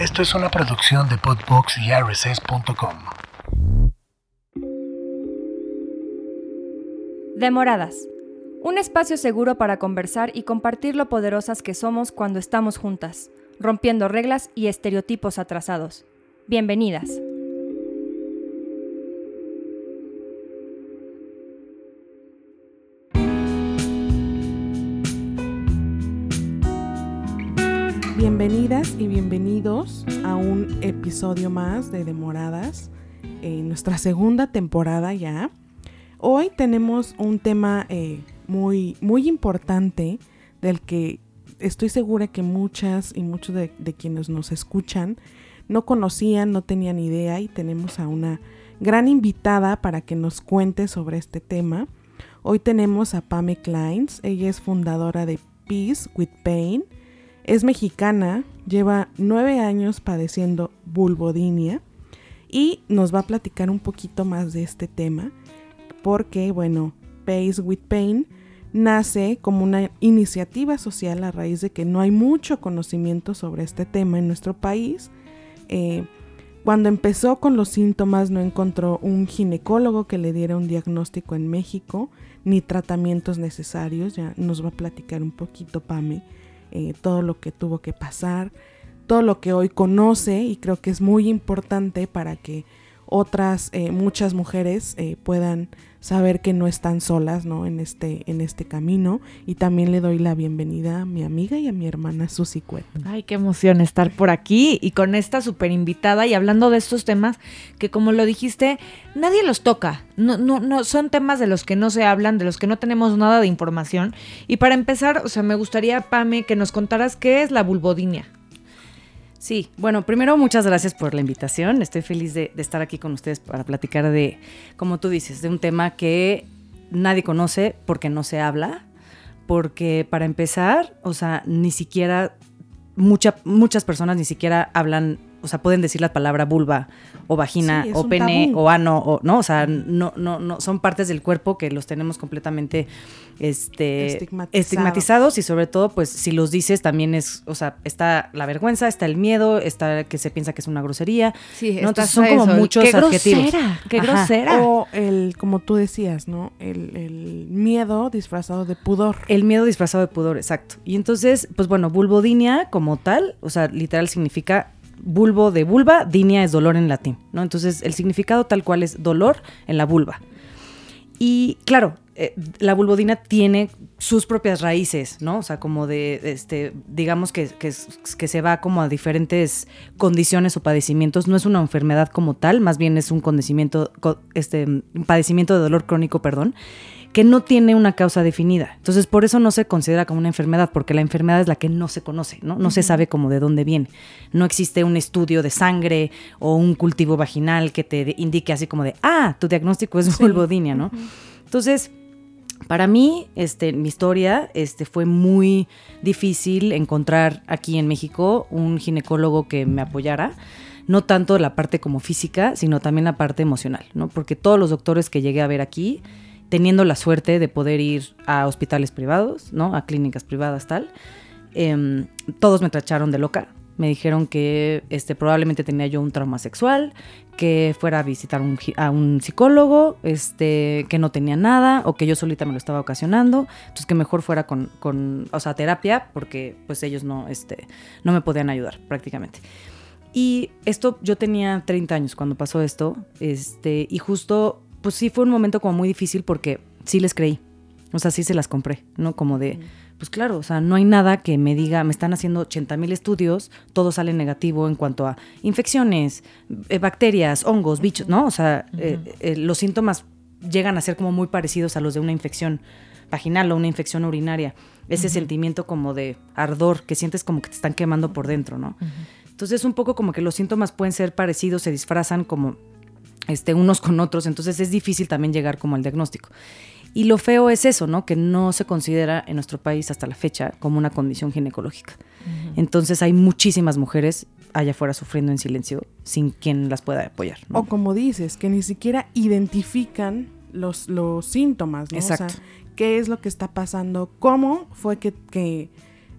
Esto es una producción de Podbox y RSS.com. Demoradas. Un espacio seguro para conversar y compartir lo poderosas que somos cuando estamos juntas, rompiendo reglas y estereotipos atrasados. Bienvenidas. Y bienvenidos a un episodio más de Demoradas, en nuestra segunda temporada ya. Hoy tenemos un tema eh, muy, muy importante del que estoy segura que muchas y muchos de, de quienes nos escuchan no conocían, no tenían idea y tenemos a una gran invitada para que nos cuente sobre este tema. Hoy tenemos a Pame Kleins, ella es fundadora de Peace with Pain es mexicana, lleva nueve años padeciendo vulvodinia y nos va a platicar un poquito más de este tema porque, bueno, Pace with Pain nace como una iniciativa social a raíz de que no hay mucho conocimiento sobre este tema en nuestro país. Eh, cuando empezó con los síntomas no encontró un ginecólogo que le diera un diagnóstico en México ni tratamientos necesarios, ya nos va a platicar un poquito Pame eh, todo lo que tuvo que pasar, todo lo que hoy conoce y creo que es muy importante para que otras eh, muchas mujeres eh, puedan saber que no están solas ¿no? En, este, en este camino y también le doy la bienvenida a mi amiga y a mi hermana Susi Cuet. Ay, qué emoción estar por aquí y con esta súper invitada y hablando de estos temas que como lo dijiste, nadie los toca, no, no, no, son temas de los que no se hablan, de los que no tenemos nada de información y para empezar, o sea, me gustaría, Pame, que nos contaras qué es la vulvodinia. Sí, bueno, primero muchas gracias por la invitación. Estoy feliz de, estar aquí con ustedes para platicar de, como tú dices, de un tema que nadie conoce porque no se habla, porque para empezar, o sea, ni siquiera muchas personas ni siquiera hablan o sea, pueden decir la palabra vulva o vagina o pene o ano o no, o sea, no no no son partes del cuerpo que los tenemos completamente este estigmatizados. y sobre todo pues si los dices también es, o sea, está la vergüenza, está el miedo, está que se piensa que es una grosería. Sí, Entonces son como muchos qué adjetivos. Grosera, qué grosera. O el como tú decías, ¿no? El, el miedo disfrazado de pudor. El miedo disfrazado de pudor, exacto. Y entonces, pues bueno, vulvodinia como tal, o sea, literal significa bulbo de vulva, dinia es dolor en latín, ¿no? Entonces el significado tal cual es dolor en la vulva. Y claro, eh, la vulvodina tiene sus propias raíces, ¿no? O sea, como de, este, digamos que, que, se va como a diferentes condiciones o padecimientos. No es una enfermedad como tal, más bien es un este, un padecimiento de dolor crónico, perdón que no tiene una causa definida. Entonces, por eso no se considera como una enfermedad, porque la enfermedad es la que no se conoce, ¿no? No se sabe cómo de dónde viene. No existe un estudio de sangre o un cultivo vaginal que te indique así como de, ah, tu diagnóstico es vulvodinia, ¿no? Entonces, para mí, este, mi historia este, fue muy difícil encontrar aquí en México un ginecólogo que me apoyara no tanto la parte como física, sino también la parte emocional, ¿no? Porque todos los doctores que llegué a ver aquí teniendo la suerte de poder ir a hospitales privados, ¿no? A clínicas privadas, tal. Em, todos me tacharon de loca. Me dijeron que este, probablemente tenía yo un trauma sexual, que fuera a visitar a un psicólogo, este, que no tenía nada, o que yo solita me lo estaba ocasionando. Entonces que mejor fuera con, con o sea, terapia, porque pues ellos no, este, no me podían ayudar prácticamente. Y esto, yo tenía 30 años cuando pasó esto, este, y justo pues sí fue un momento como muy difícil porque sí les creí. O sea, sí se las compré, ¿no? Como de, pues claro, o sea, no hay nada que me diga, me están haciendo 80 mil estudios, todo sale negativo en cuanto a infecciones, eh, bacterias, hongos, bichos, ¿no? O sea, eh, eh, los síntomas llegan a ser como muy parecidos a los de una infección vaginal o una infección urinaria. Ese sentimiento como de ardor que sientes como que te están quemando por dentro, ¿no? Entonces, un poco como que los síntomas pueden ser parecidos, se disfrazan como este, unos con otros, entonces es difícil también llegar como al diagnóstico. Y lo feo es eso, ¿no? Que no se considera en nuestro país hasta la fecha como una condición ginecológica. Entonces hay muchísimas mujeres allá afuera sufriendo en silencio sin quien las pueda apoyar. O como dices, que ni siquiera identifican los, los síntomas, ¿no? Exacto. O sea, qué es lo que está pasando, cómo fue que, que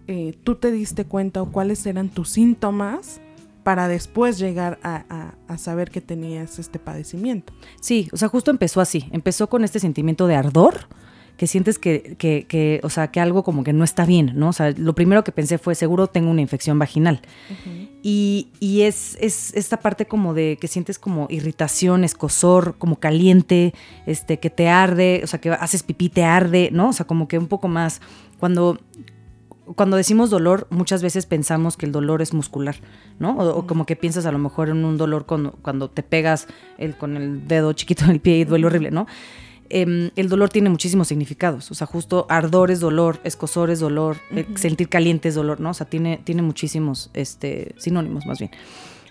eh, tú te diste cuenta o cuáles eran tus síntomas para después llegar a, a- a saber que tenías este padecimiento. Sí, o sea, justo empezó así. Empezó con este sentimiento de ardor, que sientes que, que, que, o sea, que algo como que no está bien, ¿no? O sea, lo primero que pensé fue, seguro tengo una infección vaginal. Y, y es, es esta parte como de que sientes como irritación, escosor, como caliente, este, que te arde, o sea, que haces pipí, te arde, ¿no? O sea, como que un poco más. Cuando, cuando decimos dolor, muchas veces pensamos que el dolor es muscular, ¿no? O, o como que piensas a lo mejor en un dolor cuando, cuando te pegas el, con el dedo chiquito en el pie y duele horrible, ¿no? Em, el dolor tiene muchísimos significados. O sea, justo ardor es dolor, escosor es dolor, eh, sentir caliente es dolor, ¿no? O sea, tiene, tiene muchísimos este, sinónimos más bien.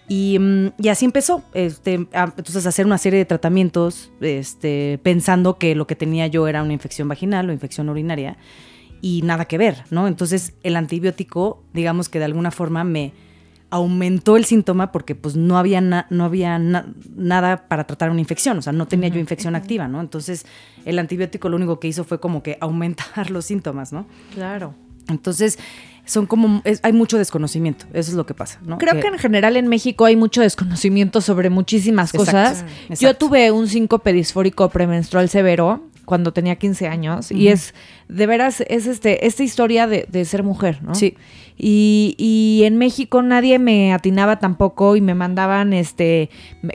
Y, mm, y así empezó. Este, a- entonces, hacer una serie de tratamientos este, pensando que lo que tenía yo era una infección vaginal o infección urinaria y nada que ver, ¿no? Entonces, el antibiótico, digamos que de alguna forma me aumentó el síntoma porque pues no había, na- no había na- nada para tratar una infección, o sea, no tenía yo infección activa, ¿no? Entonces, el antibiótico lo único que hizo fue como que aumentar los síntomas, ¿no? Claro. Entonces, son como, es- hay mucho desconocimiento, eso es lo que pasa, ¿no? Creo que en general en México hay mucho desconocimiento sobre muchísimas Exacto, cosas. Yo tuve un síncope disfórico premenstrual severo cuando tenía 15 años y es, de veras, es este, esta historia de, de ser mujer, ¿no? Sí. Y, y en México nadie me atinaba tampoco y me mandaban este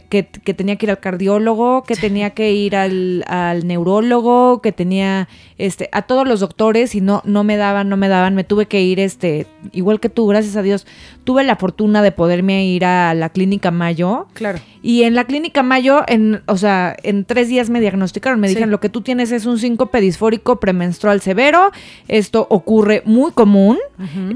que, que tenía que ir al cardiólogo, que tenía que ir al, al neurólogo, que tenía este a todos los doctores y no, no me daban, no me daban, me tuve que ir este, igual que tú, gracias a Dios, tuve la fortuna de poderme ir a la clínica Mayo. Claro. Y en la clínica Mayo, en, o sea, en tres días me diagnosticaron. Me Sí. dijeron, lo que tú tienes es un síncope disfórico premenstrual severo. Esto ocurre muy común,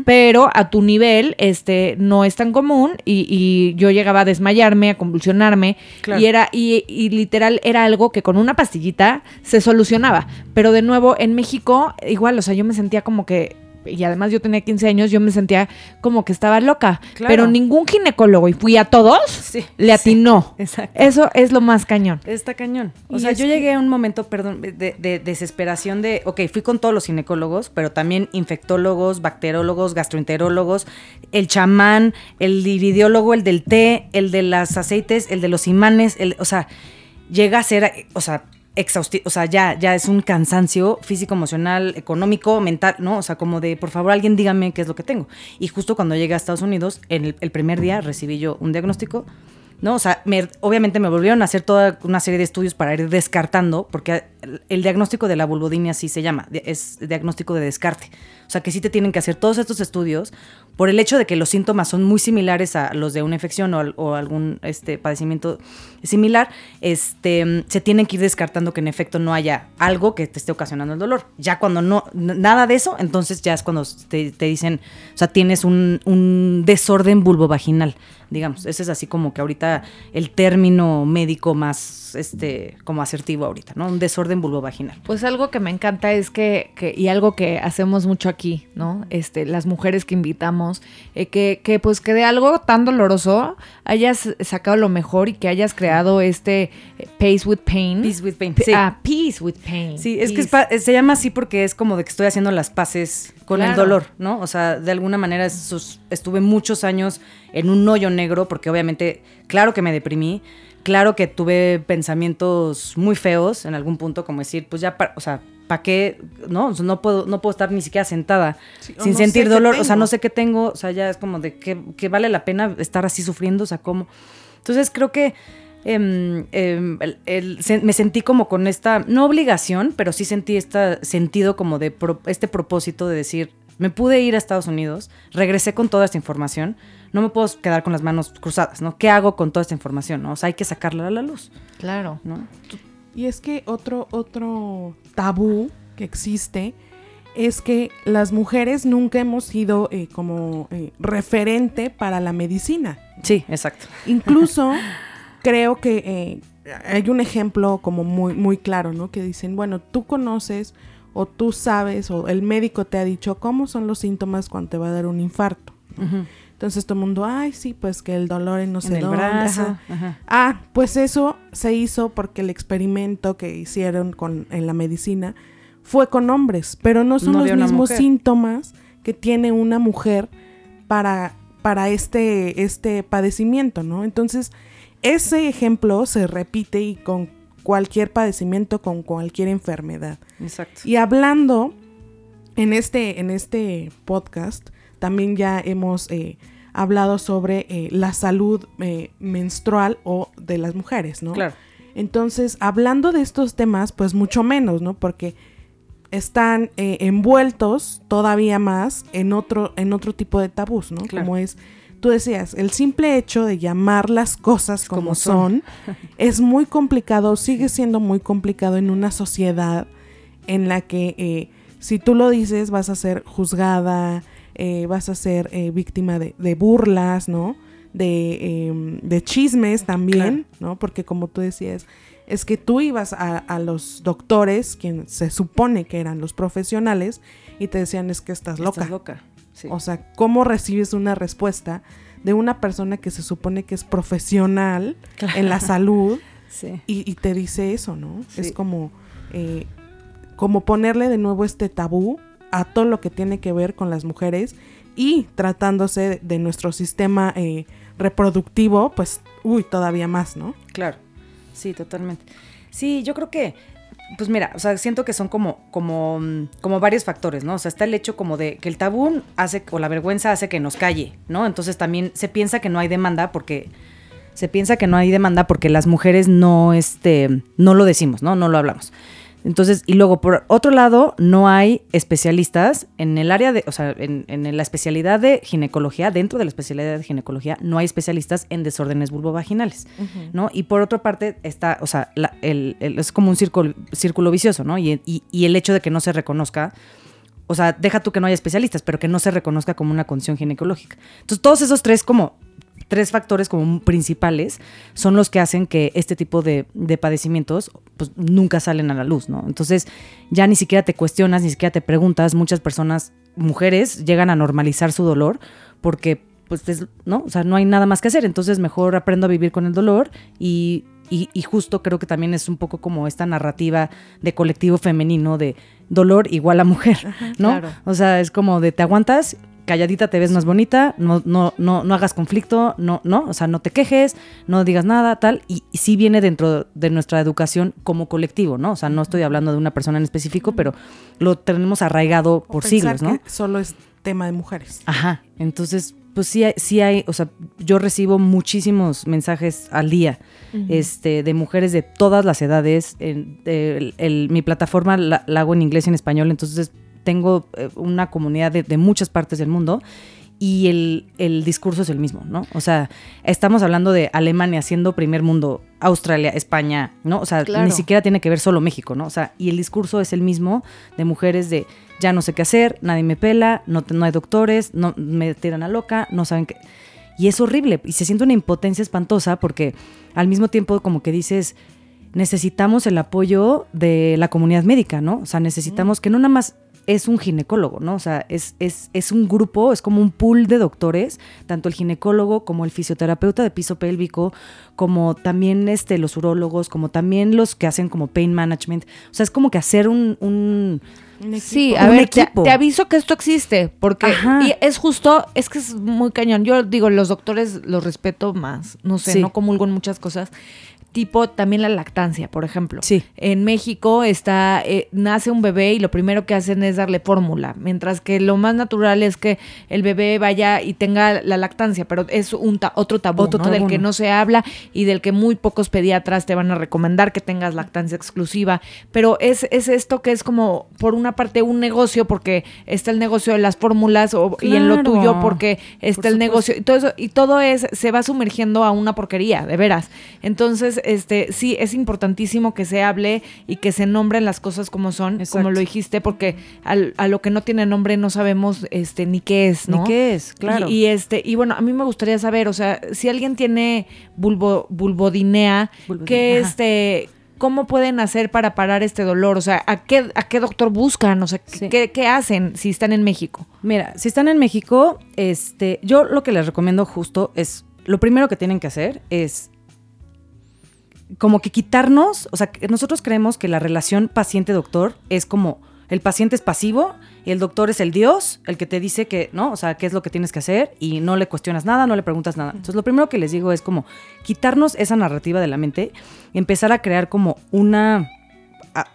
pero a tu nivel este, no es tan común. Y, y yo llegaba a desmayarme, a convulsionarme. Claro. Y era, y, y literal, era algo que con una pastillita se solucionaba. Pero de nuevo, en México, igual, o sea, yo me sentía como que... Y además yo tenía 15 años, yo me sentía como que estaba loca. Claro. Pero ningún ginecólogo, y fui a todos, Sí, le atinó. Exacto. Eso es lo más cañón. Está cañón. O Y sea, yo que- llegué a un momento, perdón, de, de desesperación de, ok, fui con todos los ginecólogos, pero también infectólogos, bacterólogos, gastroenterólogos, el chamán, el iridiólogo, el del té, el de las aceites, el de los imanes, el, o sea, llega a ser, eh, o sea, exhaustivo, o sea, ya, ya es un cansancio físico, emocional, económico, mental, ¿no? O sea, como de, por favor, alguien dígame qué es lo que tengo. Y justo cuando llegué a Estados Unidos, en el, el primer día recibí yo un diagnóstico ¿no? O sea, me- obviamente me volvieron a hacer toda una serie de estudios para ir descartando, porque el, diagnóstico de la vulvodinia así se llama, es diagnóstico de descarte. O sea, que sí te tienen que hacer todos estos estudios por el hecho de que los síntomas son muy similares a los de una infección o, al- o algún este, padecimiento similar, este, se tienen que ir descartando que en efecto no haya algo que te esté ocasionando el dolor. Ya cuando no, nada de eso, entonces ya es cuando te, te dicen, o sea, tienes un, un desorden vulvovaginal, digamos. Ese es así como que ahorita el término médico más, este, como asertivo ahorita, ¿no? Un desorden vulvovaginal. Pues algo que me encanta es que, que- y algo que hacemos mucho aquí, ¿no? Este, las mujeres que invitamos, eh, que, que pues que de algo tan doloroso hayas sacado lo mejor y que hayas creado este eh, Pace with Pain. Peace with pain. Sí. Ah, Peace with Pain. Sí, es que es se llama así porque es como de que estoy haciendo las paces con el dolor, ¿no? O sea, de alguna manera esos- estuve muchos años en un hoyo negro porque obviamente, claro que me deprimí, claro que tuve pensamientos muy feos en algún punto, como decir, pues ya, o sea, ¿para qué? No, no puedo, no puedo estar ni siquiera sentada Sí, sin no sentir dolor, o sea, no sé qué tengo, o sea, ya es como de que, que vale la pena estar así sufriendo, o sea, ¿cómo? Entonces creo que em, em, el- el- se- me sentí como con esta, no obligación, pero sí sentí este sentido como de pro- este propósito de decir, me pude ir a Estados Unidos, regresé con toda esta información, no me puedo quedar con las manos cruzadas, ¿no? ¿Qué hago con toda esta información? ¿no? O sea, hay que sacarla a la luz, Claro. ¿no? Y es que otro, otro tabú que existe es que las mujeres nunca hemos sido eh, como eh, referente para la medicina. Sí, exacto. Incluso creo que eh, hay un ejemplo como muy, muy claro, ¿no? Que dicen, bueno, tú conoces o tú sabes o el médico te ha dicho cómo son los síntomas cuando te va a dar un infarto. Entonces todo el mundo, ay, sí, pues que el dolor en no sé en el dónde, brazo. ajá". ajá. Ah, pues eso se hizo porque el experimento que hicieron con, en la medicina fue con hombres, pero no son No los mismos síntomas que tiene una mujer para para este, este padecimiento, ¿no? Entonces, ese ejemplo se repite y con cualquier padecimiento, con cualquier enfermedad. Exacto. Y hablando en este, en este podcast, también ya hemos eh, hablado sobre eh, la salud eh, menstrual o de las mujeres, ¿no? Claro. Entonces, hablando de estos temas, pues mucho menos, ¿no? Porque están eh, envueltos todavía más en otro, en otro tipo de tabús, ¿no? Claro. Como es, tú decías, el simple hecho de llamar las cosas como, Como son, son. es muy complicado, sigue siendo muy complicado en una sociedad en la que eh, si tú lo dices vas a ser juzgada, eh, vas a ser eh, víctima de, de burlas, ¿no? De, em, de chismes también, ¿no? Porque como tú decías, es que tú ibas a, a los doctores, quien se supone que eran los profesionales, y te decían es que estás loca. Estás loca. Sí. O sea, ¿cómo recibes una respuesta de una persona que se supone que es profesional en la salud sí. y, y te dice eso, ¿no? Sí. Es como, eh, como ponerle de nuevo este tabú a todo lo que tiene que ver con las mujeres y tratándose de, nuestro sistema eh, reproductivo, pues, uy, todavía más, ¿no? Claro, sí, totalmente. Sí, yo creo que, pues mira, o sea, siento que son como, como, mm, como varios factores, ¿no? O sea, está el hecho como de que el tabú hace, o la vergüenza hace que nos calle, ¿no? Entonces también se piensa que no hay demanda porque, se piensa que no hay demanda porque las mujeres no, este, no lo decimos, ¿no? No lo hablamos. Entonces, y luego por otro lado, no hay especialistas en el área de, o sea, en, en la especialidad de ginecología, dentro de la especialidad de ginecología, no hay especialistas en desórdenes vulvovaginales, ¿no? Y por otra parte, está, o sea, la- el- el- es como un círculo, círculo vicioso, ¿no? Y, y- y el hecho de que no se reconozca, o sea, deja tú que no haya especialistas, pero que no se reconozca como una condición ginecológica. Entonces, todos esos tres como tres factores como principales son los que hacen que este tipo de, de padecimientos pues nunca salen a la luz, ¿no? Entonces ya ni siquiera te cuestionas, ni siquiera te preguntas, muchas personas, mujeres, llegan a normalizar su dolor porque pues es- no, o sea, no hay nada más que hacer, entonces mejor aprendo a vivir con el dolor y, y- y justo creo que también es un poco como esta narrativa de colectivo femenino de dolor igual a mujer, ¿no? claro. O sea, es como de te aguantas, calladita te ves más bonita, no, no, no, no hagas conflicto, no, no, o sea, no te quejes, no digas nada, tal, y, y sí viene dentro de nuestra educación como colectivo, ¿no? O sea, no estoy hablando de una persona en específico, pero lo tenemos arraigado por siglos, ¿no? que solo es tema de mujeres. Ajá, entonces, pues sí hay, sí hay, o sea, yo recibo muchísimos mensajes al día este, de mujeres de todas las edades. En- el- el- mi plataforma la, la hago en inglés y en español, entonces tengo eh, una comunidad de, de muchas partes del mundo y el, el discurso es el mismo, ¿no? O sea, estamos hablando de Alemania siendo primer mundo, Australia, España, ¿no? O sea, Claro. ni siquiera tiene que ver solo México, ¿no? O sea, y el discurso es el mismo de mujeres de ya no sé qué hacer, nadie me pela, no, no hay doctores, no me tiran a loca, no saben qué. Y es horrible y se siente una impotencia espantosa porque al mismo tiempo como que dices, necesitamos el apoyo de la comunidad médica, ¿no? O sea, necesitamos que no nada más es un ginecólogo, ¿no? O sea, es, es, es un grupo, es como un pool de doctores, tanto el ginecólogo como el fisioterapeuta de piso pélvico, como también este, los urólogos, como también los que hacen como pain management. O sea, es como que hacer un... un Un Sí, equipo. a Un ver, te, aviso que esto existe, porque y es justo, es que es muy cañón. Yo digo, los doctores los respeto más, no sé, Sí. no comulgo en muchas cosas. Tipo también la lactancia, por ejemplo. Sí. En México está, eh, nace un bebé y lo primero que hacen es darle fórmula, mientras que lo más natural es que el bebé vaya y tenga la lactancia, pero es un ta- otro tabú, Otro ¿no? del tabú, que ¿no? se habla y del que muy pocos pediatras te van a recomendar que tengas lactancia exclusiva. Pero es, es esto que es como, por una parte, un negocio, porque está el negocio de las fórmulas o- y en lo Claro. tuyo porque está Por el negocio. Y todo eso, y todo es, se va sumergiendo a una porquería, de veras. Entonces, este, sí, es importantísimo que se hable y que se nombren las cosas como son, como lo dijiste, porque al- a lo que no tiene nombre no sabemos este ni qué es, ¿no? Ni qué es, claro. Y, y, este, y bueno, a mí me gustaría saber, o sea, si alguien tiene bulbo, bulbodinea, Bulbodinea, ¿qué ajá. este, cómo pueden hacer para parar este dolor? O sea, ¿a qué, a qué doctor buscan? O sea, Sí. ¿qué, qué hacen si están en México? Mira, si están en México, este, yo lo que les recomiendo justo es, lo primero que tienen que hacer es como que quitarnos, o sea, nosotros creemos que la relación paciente-doctor es como El paciente es pasivo y el doctor es el Dios, el que te dice que, ¿no? O sea, qué es lo que tienes que hacer y no le cuestionas nada, no le preguntas nada. Entonces, lo primero que les digo es como quitarnos esa narrativa de la mente empezar a crear como una,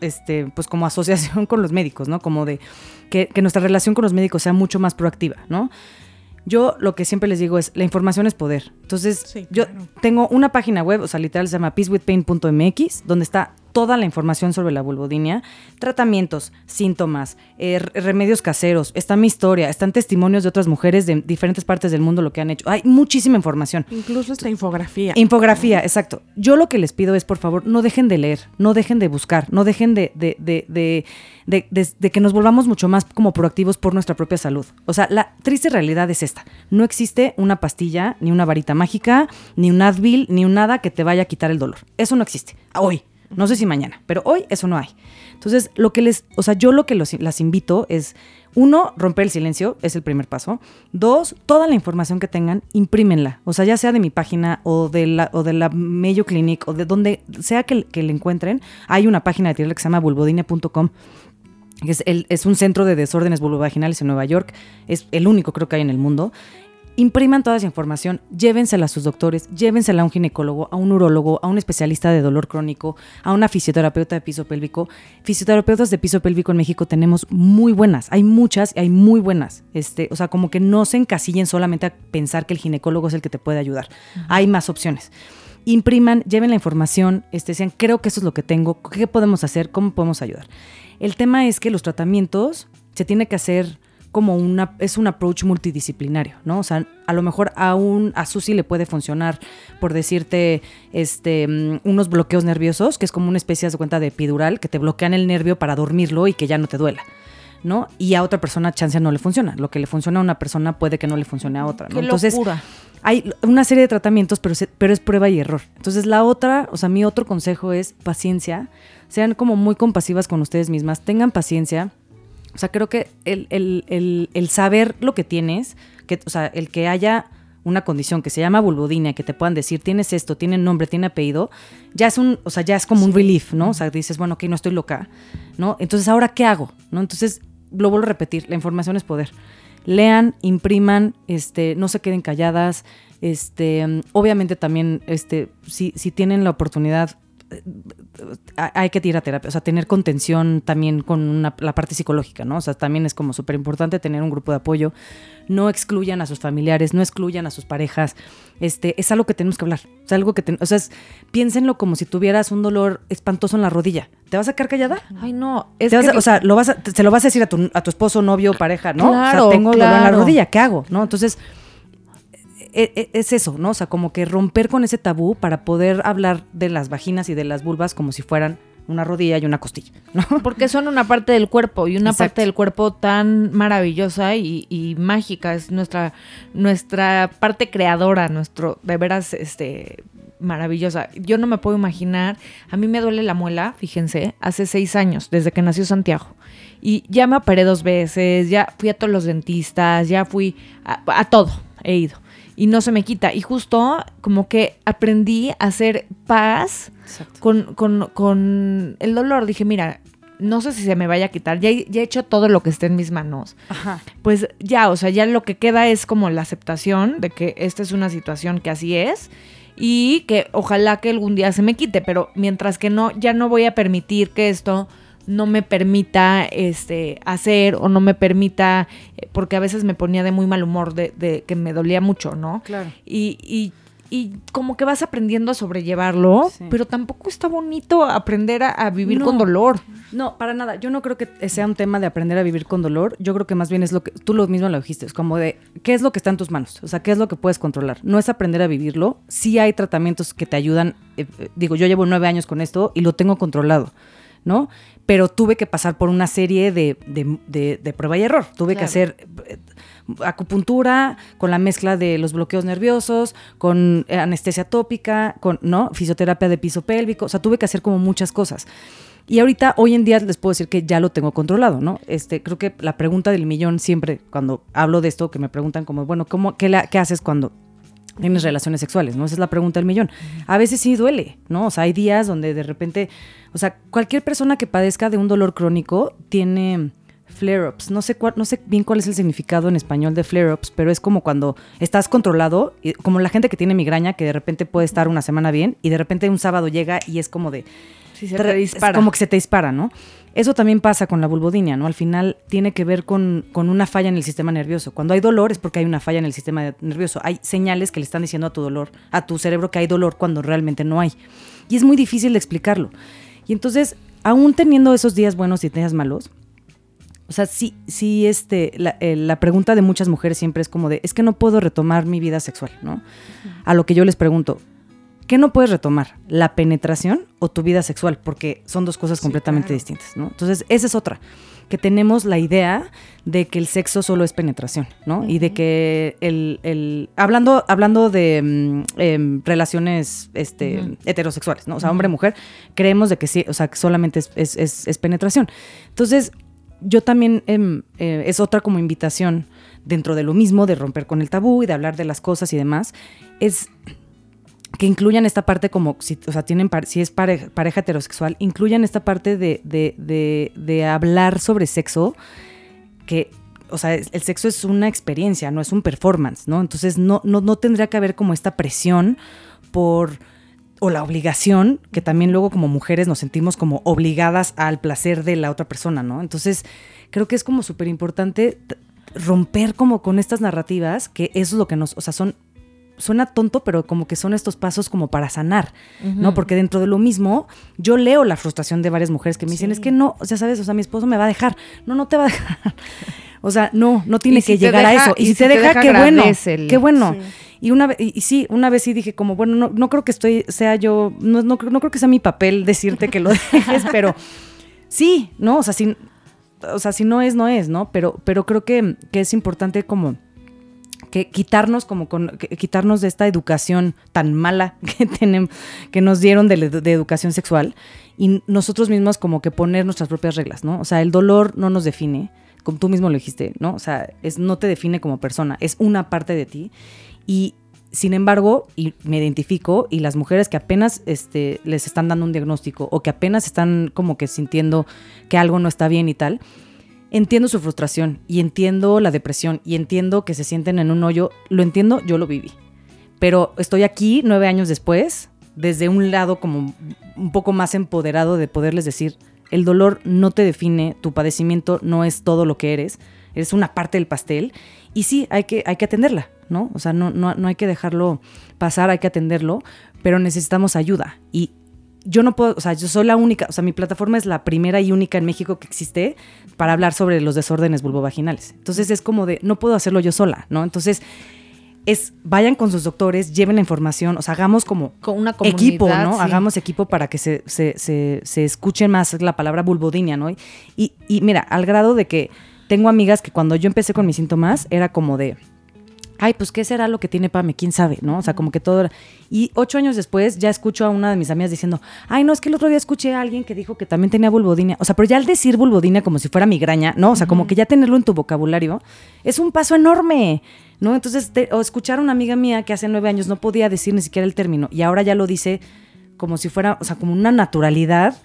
este, pues como asociación con los médicos, ¿no? Como de que nuestra relación con los médicos sea mucho más proactiva, ¿no? Yo lo que siempre les digo es, la información es poder. Entonces, Sí, yo claro. tengo una página web, o sea, literal se llama peacewithpain.mx, donde está toda la información sobre la vulvodinia, tratamientos, síntomas, eh, re- remedios caseros, está mi historia, están testimonios de otras mujeres de diferentes partes del mundo lo que han hecho. Hay muchísima información. Incluso esta infografía. Infografía, exacto. Yo lo que les pido es, por favor, no dejen de leer, no dejen de buscar, no dejen de, de, de, de, de- de- de que nos volvamos mucho más como proactivos por nuestra propia salud. O sea, la triste realidad es esta. No existe una pastilla, ni una varita mágica, ni un Advil, ni un nada que te vaya a quitar el dolor. Eso no existe. Hoy. No sé si mañana, pero hoy eso no hay. Entonces, lo que les, o sea, yo lo que los- las invito es, uno, romper el silencio, es el primer paso. Dos, toda la información que tengan, imprímenla. O sea, ya sea de mi página o de la, o de la Mayo Clinic o de donde sea que, que le encuentren, hay una página de tierra que se llama bulvodinia.com. que Es, el- es un centro de desórdenes vulvovaginales en Nueva York. Es el único creo que hay en el mundo. Impriman toda esa información, llévensela a sus doctores, llévensela a un ginecólogo, a un urólogo, a un especialista de dolor crónico, a una fisioterapeuta de piso pélvico. Fisioterapeutas de piso pélvico en México tenemos muy buenas, hay muchas y hay muy buenas. Este, o sea, como que no se encasillen solamente a pensar que el ginecólogo es el que te puede ayudar. Hay más opciones. Impriman, lleven la información, este, decían, creo que eso es lo que tengo, ¿qué podemos hacer? ¿Cómo podemos ayudar? El tema es que los tratamientos se tiene que hacer como una, es un approach multidisciplinario, ¿no? O sea, a lo mejor a, un, a Susi le puede funcionar, por decirte, este, mm, unos bloqueos nerviosos, que es como una especie de cuenta de epidural, que te bloquean el nervio para dormirlo y que ya no te duela. ¿no? Y a otra persona chance no le funciona. Lo que le funciona a una persona puede que no le funcione a otra. ¿no? Qué Entonces, locura. hay una serie de tratamientos, pero, se- pero es prueba y error. Entonces, la otra, o sea, mi otro consejo es paciencia. Sean como muy compasivas con ustedes mismas, tengan paciencia. O sea, creo que el, el- el- el saber lo que tienes, que, o sea, el que haya una condición que se llama vulvodinia, que te puedan decir, tienes esto, tiene nombre, tiene apellido, ya es un, o sea, ya es como un relief, ¿no? O sea, dices, bueno, ok, no estoy loca, ¿no? Entonces, ¿ahora qué hago? ¿No? Entonces, lo vuelvo a repetir, la información es poder. Lean, impriman, este, no se queden calladas, este, obviamente también, este, si, si tienen la oportunidad, eh, hay que ir a terapia, o sea, tener contención también con una- la parte psicológica, ¿no? O sea, también es como súper importante tener un grupo de apoyo. No excluyan a sus familiares, no excluyan a sus parejas. Este, es algo que tenemos que hablar. Es algo que, ten- o sea, es- piénsenlo como si tuvieras un dolor espantoso en la rodilla. ¿Te vas a quedar callada? Ay, no. Es que a- o sea, lo vas a- te- se lo vas a decir a tu, a tu esposo, novio, pareja, ¿no? Claro, o sea, tengo dolor en la rodilla, ¿qué hago? ¿No? Entonces, es eso, ¿no? O sea, como que romper con ese tabú para poder hablar de las vaginas y de las vulvas como si fueran una rodilla y una costilla, ¿no? Porque son una parte del cuerpo y una Exacto. parte del cuerpo tan maravillosa y, y mágica. Es nuestra, nuestra parte creadora, nuestro, de veras, este, maravillosa. Yo no me puedo imaginar, a mí me duele la muela, fíjense, hace seis años, desde que nació Santiago. Y ya me operé dos veces, ya fui a todos los dentistas, ya fui a, a todo, he ido. Y no se me quita. Y justo como que aprendí a hacer paz con, con, con el dolor. Dije, mira, no sé si se me vaya a quitar. Ya, he- ya he hecho todo lo que esté en mis manos. Ajá. Pues ya, o sea, ya lo que queda es como la aceptación de que esta es una situación que así es y que ojalá que algún día se me quite, pero mientras que no, ya no voy a permitir que esto no me permita este hacer o no me permita eh, porque a veces me ponía de muy mal humor de, de que me dolía mucho, ¿no? Claro. y, y, y como que vas aprendiendo a sobrellevarlo, Sí. pero tampoco está bonito aprender a, a vivir No. con dolor. No, para nada. Yo no creo que sea un tema de aprender a vivir con dolor. Yo creo que más bien es lo que tú lo mismo lo dijiste, es como de qué es lo que está en tus manos, o sea, qué es lo que puedes controlar. No es aprender a vivirlo. Sí hay tratamientos que te ayudan. eh, eh, digo, yo llevo nueve años con esto y lo tengo controlado, ¿no? Pero tuve que pasar por una serie de, de- de- de prueba y error. Tuve que hacer eh, acupuntura con la mezcla de los bloqueos nerviosos, con eh, anestesia tópica, con ¿no? fisioterapia de piso pélvico. O sea, tuve que hacer como muchas cosas. Y ahorita, hoy en día, les puedo decir que ya lo tengo controlado, ¿no? Este, creo que la pregunta del millón siempre, cuando hablo de esto, que me preguntan como, bueno, ¿cómo, qué, la- qué haces cuando tienes relaciones sexuales, ¿no? Esa es la pregunta del millón. A veces sí duele, ¿no? O sea, hay días donde de repente, o sea, cualquier persona que padezca de un dolor crónico tiene flare-ups. No sé, cuál- no sé bien cuál es el significado en español de flare-ups, pero es como cuando estás controlado, y- como la gente que tiene migraña, que de repente puede estar una semana bien y de repente un sábado llega y es como de... Sí, se te es dispara. como que se te dispara, ¿no? Eso también pasa con la vulvodinia, ¿no? Al final tiene que ver con, con una falla en el sistema nervioso. Cuando hay dolor es porque hay una falla en el sistema nervioso. Hay señales que le están diciendo a tu dolor, a tu cerebro que hay dolor cuando realmente no hay. Y es muy difícil de explicarlo. Y entonces, aún teniendo esos días buenos y días malos, o sea, sí, sí, este, la, eh, la pregunta de muchas mujeres siempre es como de, es que no puedo retomar mi vida sexual, ¿no? A lo que yo les pregunto, ¿qué no puedes retomar? ¿La penetración o tu vida sexual? Porque son dos cosas Sí, completamente claro. distintas, ¿no? Entonces, esa es otra, que tenemos la idea de que el sexo solo es penetración, ¿no? Y de que el, el- hablando, hablando de mm, em, relaciones este, heterosexuales, ¿no? O sea, hombre-mujer, creemos de que sí, o sea, que solamente es, es- es- es penetración. Entonces, yo también, em, eh, es otra como invitación dentro de lo mismo, de romper con el tabú y de hablar de las cosas y demás, es que incluyan esta parte como, si, o sea, tienen si es pareja, heterosexual, incluyan esta parte de, de, de, hablar sobre sexo, que, o sea, el sexo es una experiencia, no es un performance, ¿no? Entonces no, no, no tendría que haber como esta presión por o la obligación, que también luego como mujeres nos sentimos como obligadas al placer de la otra persona, ¿no? Entonces, creo que es como súper importante romper como con estas narrativas, que eso es lo que nos, o sea, son, suena tonto, pero como que son estos pasos como para sanar, ¿no? Porque dentro de lo mismo, yo leo la frustración de varias mujeres que me dicen, es que no, o sea, sabes, o sea, mi esposo me va a dejar. No, no te va a dejar. O sea, no, no tiene si que llegar a eso. Y, si, te, deja, qué bueno, qué bueno. Sí. Y una vez, y, y sí, una vez sí dije como, bueno, no, no creo que estoy, sea yo, no, no, creo- no creo que sea mi papel decirte que lo dejes, pero sí, ¿no? O sea, si, o sea, si no es, no es, ¿no? Pero, pero creo que, que es importante como que quitarnos como con, quitarnos de esta educación tan mala que tenemos, que nos dieron de, de educación sexual y nosotros mismos como que poner nuestras propias reglas, ¿no? O sea, el dolor no nos define, como tú mismo lo dijiste, ¿no? O sea, es, no te define como persona, es una parte de ti y sin embargo, y me identifico, y las mujeres que apenas este, les están dando un diagnóstico o que apenas están como que sintiendo que algo no está bien y tal, entiendo su frustración y entiendo la depresión y entiendo que se sienten en un hoyo, lo entiendo, yo lo viví. Pero estoy aquí nueve años después, desde un lado como un poco más empoderado de poderles decir, el dolor no te define, tu padecimiento no es todo lo que eres, eres una parte del pastel y sí, hay que, hay que atenderla, ¿no? O sea, no, no, no hay que dejarlo pasar, hay que atenderlo, pero necesitamos ayuda y yo no puedo, o sea, yo soy la única, o sea, mi plataforma es la primera y única en México que existe para hablar sobre los desórdenes vulvovaginales. Entonces es como de, no puedo hacerlo yo sola, ¿no? Entonces es, vayan con sus doctores, lleven la información, o sea, hagamos como Con una equipo, ¿no? sí. Hagamos equipo para que se, se, se, se escuche más la palabra vulvodinia, ¿no? Y, y mira, al grado de que tengo amigas que cuando yo empecé con mis síntomas era como de, ay, pues qué será lo que tiene Pame, quién sabe, ¿no? O sea, como que todo era... Y ocho años después ya escucho a una de mis amigas diciendo, ay, no, es que el otro día escuché a alguien que dijo que también tenía vulvodinia. O sea, pero ya al decir vulvodinia como si fuera migraña, ¿no? O sea, como que ya tenerlo en tu vocabulario es un paso enorme, ¿no? Entonces, te- o escuchar a una amiga mía que hace nueve años no podía decir ni siquiera el término y ahora ya lo dice como si fuera, o sea, como una naturalidad,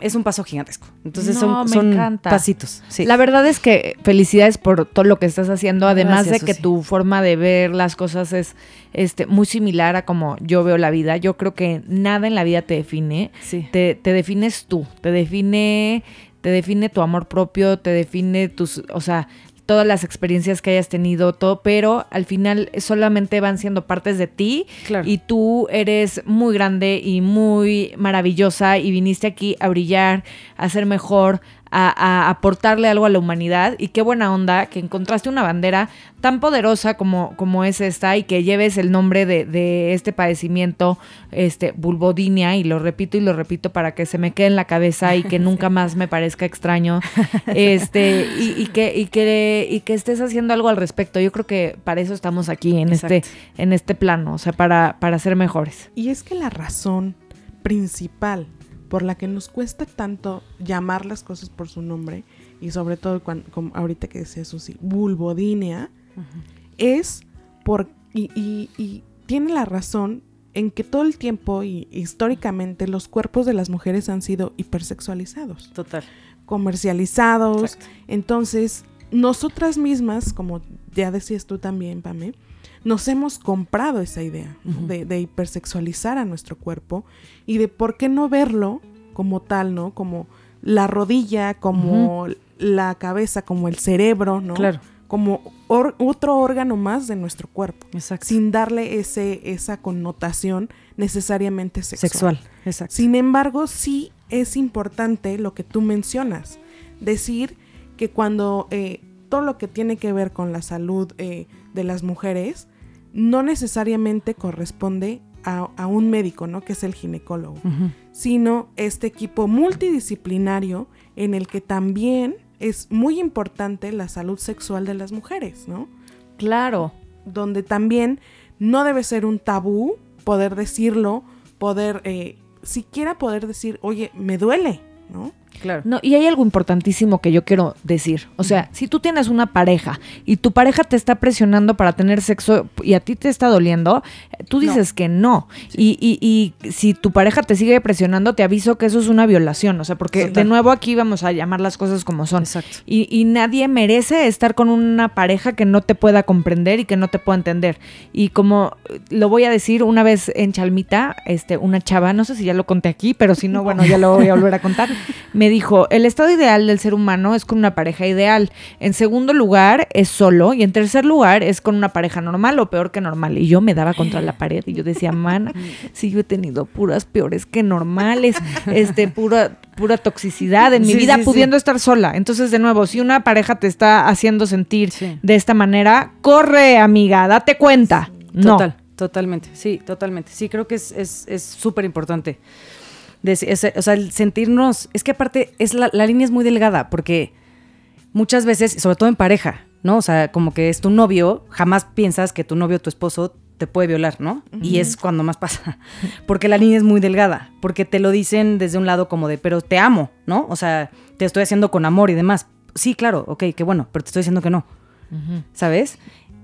es un paso gigantesco. Entonces No, son, me son encanta. pasitos. Sí. La verdad es que felicidades por todo lo que estás haciendo, además Gracias, de que tu forma de ver las cosas es este, muy similar a como yo veo la vida. Yo creo que nada en la vida te define, Sí. te, te defines tú, te define, te define tu amor propio, te define tus, o sea, todas las experiencias que hayas tenido, todo, pero al final solamente van siendo partes de ti Claro. y tú eres muy grande y muy maravillosa y viniste aquí a brillar, a ser mejor, a, a aportarle algo a la humanidad. Y qué buena onda que encontraste una bandera tan poderosa como, como es esta y que lleves el nombre de, de este padecimiento, este, vulvodinia, y lo repito y lo repito para que se me quede en la cabeza y que nunca más me parezca extraño, este, y, y que, y que, y que estés haciendo algo al respecto. Yo creo que para eso estamos aquí en este, en este plano, o sea, para, para ser mejores. Y es que la razón principal por la que nos cuesta tanto llamar las cosas por su nombre, y sobre todo cuando, como ahorita que decía Susi, vulvodinia, es por... Y, y- y tiene la razón en que todo el tiempo y históricamente los cuerpos de las mujeres han sido hipersexualizados, Total. comercializados. Exacto. Entonces, nosotras mismas, como ya decías tú también, Pame, nos hemos comprado esa idea de, de hipersexualizar a nuestro cuerpo y de por qué no verlo como tal, ¿no? Como la rodilla, como la cabeza, como el cerebro, ¿no? Claro. Como otro órgano más de nuestro cuerpo, Exacto. sin darle ese, esa connotación necesariamente sexual. Sexual. Exacto. Sin embargo, sí es importante lo que tú mencionas, decir que cuando eh, todo lo que tiene que ver con la salud eh, de las mujeres no necesariamente corresponde a, a un médico, ¿no? Que es el ginecólogo, sino este equipo multidisciplinario en el que también es muy importante la salud sexual de las mujeres, ¿no? Claro. donde también no debe ser un tabú poder decirlo, poder, eh, siquiera poder decir, oye, me duele, ¿no? Claro. No, y hay algo importantísimo que yo quiero decir. O sea, si tú tienes una pareja y tu pareja te está presionando para tener sexo y a ti te está doliendo, tú dices que no. Y, y- y si tu pareja te sigue presionando, te aviso que eso es una violación. O sea, porque Total. de nuevo aquí vamos a llamar las cosas como son. Exacto. Y, y nadie merece estar con una pareja que no te pueda comprender y que no te pueda entender. Y como lo voy a decir una vez en Chalmita, este, una chava, no sé si ya lo conté aquí, pero si no, bueno, ya lo voy a volver a contar, me dijo, el estado ideal del ser humano es con una pareja ideal. En segundo lugar es solo y en tercer lugar es con una pareja normal o peor que normal. Y yo me daba contra la pared y yo decía, mana, si yo he tenido puras peores que normales, este, pura, pura toxicidad en mi Sí, vida sí, sí. pudiendo estar sola. Entonces, de nuevo, si una pareja te está haciendo sentir Sí. de esta manera, corre, amiga, date cuenta. No. Total, totalmente, sí, totalmente. Sí, creo que es es- es súper importante. Ese- o sea, el sentirnos, es que aparte es la, la línea es muy delgada porque muchas veces, sobre todo en pareja, ¿no? O sea, como que es tu novio, jamás piensas que tu novio o tu esposo te puede violar, ¿no? Y es cuando más pasa, porque la línea es muy delgada, porque te lo dicen desde un lado como de, pero te amo, ¿no? O sea, te estoy haciendo con amor y demás. Sí, claro, ok, qué bueno, pero te estoy diciendo que no. ¿sabes?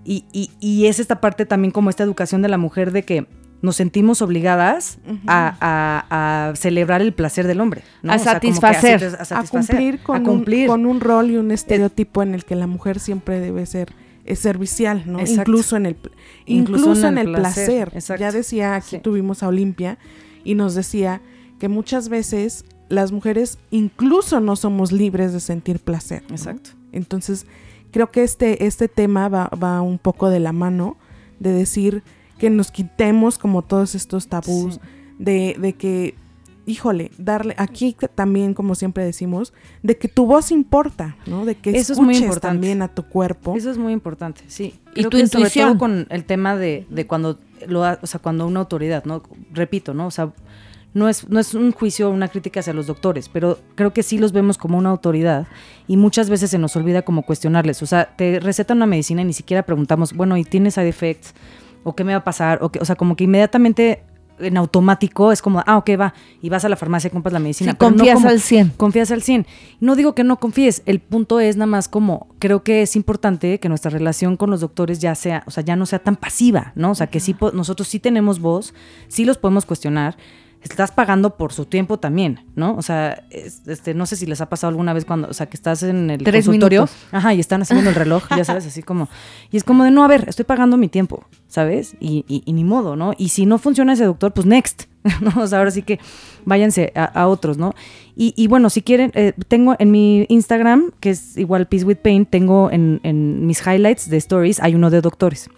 Y, y- y es esta parte también como esta educación de la mujer de que nos sentimos obligadas a, a- a celebrar el placer del hombre. ¿no? A O sea, satisfacer. a cumplir con, a un- cumplir. con Un, rol y un estereotipo en el que la mujer siempre debe ser es servicial, ¿no? Exacto. Incluso en el Incluso incluso, en el placer. Ya decía, aquí Sí. tuvimos a Olimpia y nos decía que muchas veces las mujeres incluso no somos libres de sentir placer. ¿no? Exacto. Entonces, creo que este, este tema va, va un poco de la mano de decir que nos quitemos como todos estos tabús, Sí. de, de que, híjole, darle, aquí también, como siempre decimos, de que tu voz importa, ¿no? De que Eso es muy importante. también a tu cuerpo. Eso es muy importante, sí. Y tu que sobre intuición. todo con el tema de, de cuando lo ha- o sea, cuando una autoridad, ¿no? Repito, ¿no? O sea, no es, no es un juicio o una crítica hacia los doctores, pero creo que sí los vemos como una autoridad y muchas veces se nos olvida como cuestionarles. O sea, te recetan una medicina y ni siquiera preguntamos, bueno, ¿y tienes side effects? ¿O qué me va a pasar? O, que, o sea, como que inmediatamente en automático es como, ah, ok, va, y vas a la farmacia y compras la medicina. Sí, pero no confías como- al 100. confías al 100. No digo que no confíes, el punto es nada más como, creo que es importante que nuestra relación con los doctores ya sea, o sea, ya no sea tan pasiva, ¿no? O sea, que sí, nosotros sí tenemos voz, sí los podemos cuestionar, estás pagando por su tiempo también, ¿no? O sea, es- este, no sé si les ha pasado alguna vez cuando, o sea, que estás en el Tres consultorio, minutos. ajá, y están haciendo el reloj, ya sabes, así como, y es como de, no, a ver, estoy pagando mi tiempo, ¿sabes? Y, y- y ni modo, ¿no? Y si no funciona ese doctor, pues next, ¿no? O sea, ahora sí que váyanse a, a otros, ¿no? Y, y bueno, si quieren, eh, tengo en mi Instagram, que es igual Peace with Pain, tengo en, en mis highlights de stories, hay uno de doctores.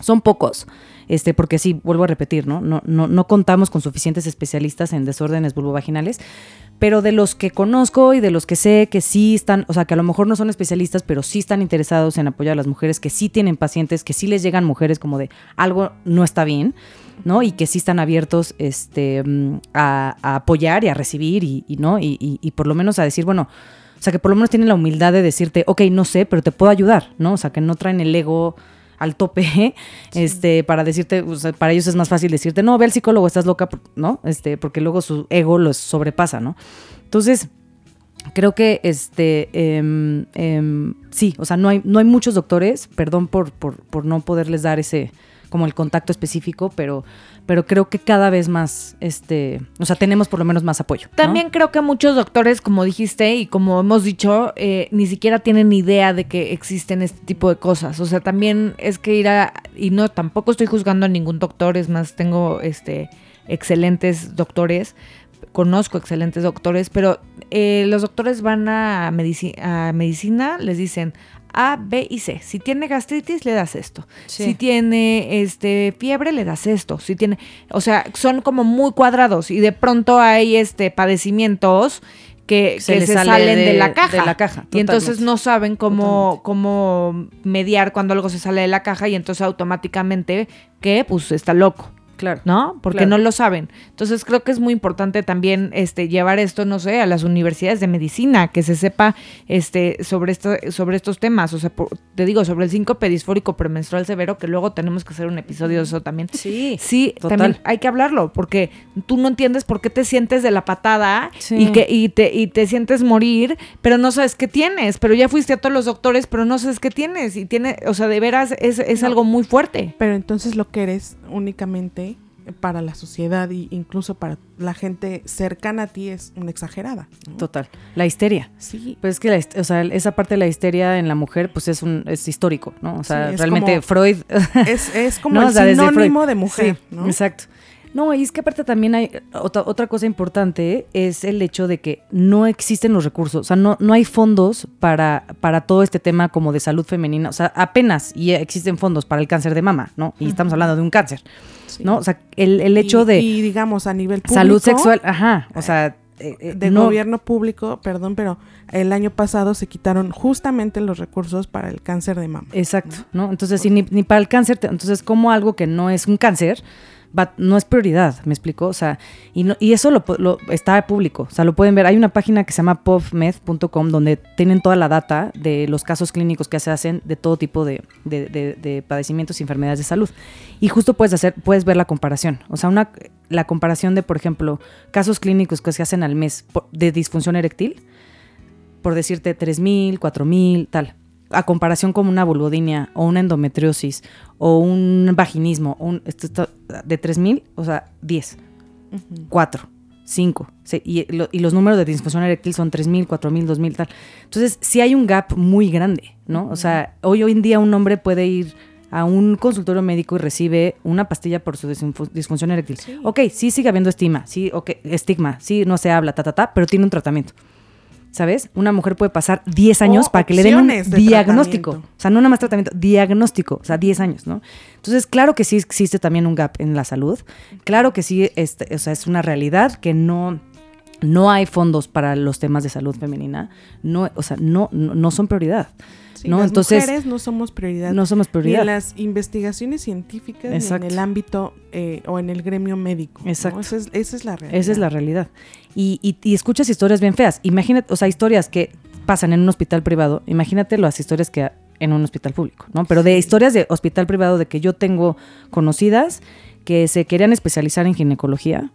Son pocos, este, porque sí, vuelvo a repetir, ¿no? No, no, no contamos con suficientes especialistas en desórdenes vulvovaginales, pero de los que conozco y de los que sé que sí están, o sea, que a lo mejor no son especialistas, pero sí están interesados en apoyar a las mujeres, que sí tienen pacientes, que sí les llegan mujeres como de algo no está bien, ¿no? Y que sí están abiertos este, mm, a, apoyar y a recibir y, ¿no? Y, y- y por lo menos a decir, bueno, o sea, que por lo menos tienen la humildad de decirte, ok, no sé, pero te puedo ayudar, ¿no? O sea, que no traen el ego al tope, este, para decirte, o sea, para ellos es más fácil decirte, no, ve al psicólogo, estás loca, ¿no? Este, porque luego su ego los sobrepasa, ¿no? Entonces, creo que este em, em, sí, o sea, no hay, no hay muchos doctores, perdón por, por, por no poderles dar ese como el contacto específico, pero, pero creo que cada vez más, este, o sea, tenemos por lo menos más apoyo. También creo que muchos doctores, como dijiste y como hemos dicho, eh, ni siquiera tienen idea de que existen este tipo de cosas. O sea, también es que ir a, y no, tampoco estoy juzgando a ningún doctor, es más, tengo este excelentes doctores, conozco excelentes doctores, pero eh, los doctores van a, a medicina, les dicen A, B y C. Si tiene gastritis, le das esto. Sí. Si tiene este fiebre, le das esto. Si tiene, o sea, son como muy cuadrados y de pronto hay este padecimientos que Se que les se, sale salen de, de- la caja. de la caja, Y entonces no saben cómo, cómo mediar cuando algo se sale de la caja y entonces automáticamente que pues está loco. Claro. ¿no? Porque Claro. no lo saben. Entonces creo que es muy importante también este, llevar esto, no sé, a las universidades de medicina, que se sepa este, sobre, esto, sobre estos temas. O sea, por- te digo, sobre el síncope disfórico premenstrual severo, que luego tenemos que hacer un episodio de eso también. Sí, Sí, total. también hay que hablarlo, porque tú no entiendes por qué te sientes de la patada Sí. y, que, y, te, y te sientes morir, pero no sabes qué tienes. Pero ya fuiste a todos los doctores, pero no sabes qué tienes. Y tiene, o sea, de veras es, es No. algo muy fuerte. Pero entonces lo que eres únicamente para la sociedad e incluso para la gente cercana a ti es una exagerada. ¿no? Total. La histeria. Sí. Pues es que la o sea, esa parte de la histeria en la mujer, pues es un es histórico, ¿no? O sea, Sí, realmente como- Freud. Es, es como No, el o sea, desde sinónimo de mujer, Sí, ¿no? Exacto. No, y es que aparte también hay otra, otra cosa importante es el hecho de que no existen los recursos, o sea, no, no hay fondos para, para todo este tema como de salud femenina, o sea, apenas y existen fondos para el cáncer de mama, ¿no? Y estamos hablando de un cáncer, Sí. ¿no? O sea, el, el hecho Y- de Y digamos a nivel público. salud sexual, ajá, o sea, eh, eh, de no- gobierno público, perdón, pero el año pasado se quitaron justamente los recursos para el cáncer de mama. Exacto, ¿no? Entonces, si ni, ni para el cáncer, te- entonces, como algo que no es un cáncer, no es prioridad, ¿me explico? O sea, y, no- y eso lo, lo- está público, o sea, lo pueden ver. Hay una página que se llama pubmed.com donde tienen toda la data de los casos clínicos que se hacen de todo tipo de, de- de- de padecimientos y enfermedades de salud. Y justo puedes hacer, puedes ver la comparación. O sea, una, la comparación de, por ejemplo, casos clínicos que se hacen al mes de disfunción eréctil, por decirte 3.000, 4.000, tal. A comparación con una vulvodinia o una endometriosis o un vaginismo un, esto está- de 3.000, o sea, 10, 4, 5. sí, y, lo- y los números de disfunción eréctil son 3.000, 4.000, 2.000, tal. Entonces, sí hay un gap muy grande, ¿no? O sea, hoy, hoy en día un hombre puede ir a un consultorio médico y recibe una pastilla por su disfunción eréctil. Sí. Ok, sí sigue habiendo estima, sí, ok, estigma, sí, no se habla, ta, ta, ta, pero tiene un tratamiento. ¿Sabes? Una mujer puede pasar 10 años O para que le den un de diagnóstico. O sea, no nada más tratamiento, diagnóstico. O sea, 10 años, ¿no? Entonces, claro que sí existe también un gap en la salud. Claro que sí, este, o sea, es una realidad que no, no hay fondos para los temas de salud femenina. No, o sea, no, no, no son prioridad. Sí, ¿no? las Entonces, mujeres no somos prioridad. no somos Ni prioridad. en las investigaciones científicas Exacto. ni en el ámbito eh, o en el gremio médico. ¿no? Exacto. Esa, es, esa es la realidad. Esa es la realidad. Y, y- y escuchas historias bien feas. Imagínate, o sea, historias que pasan en un hospital privado. Imagínate las historias que en un hospital público, ¿no? Pero de historias de hospital privado de que yo tengo conocidas que se querían especializar en ginecología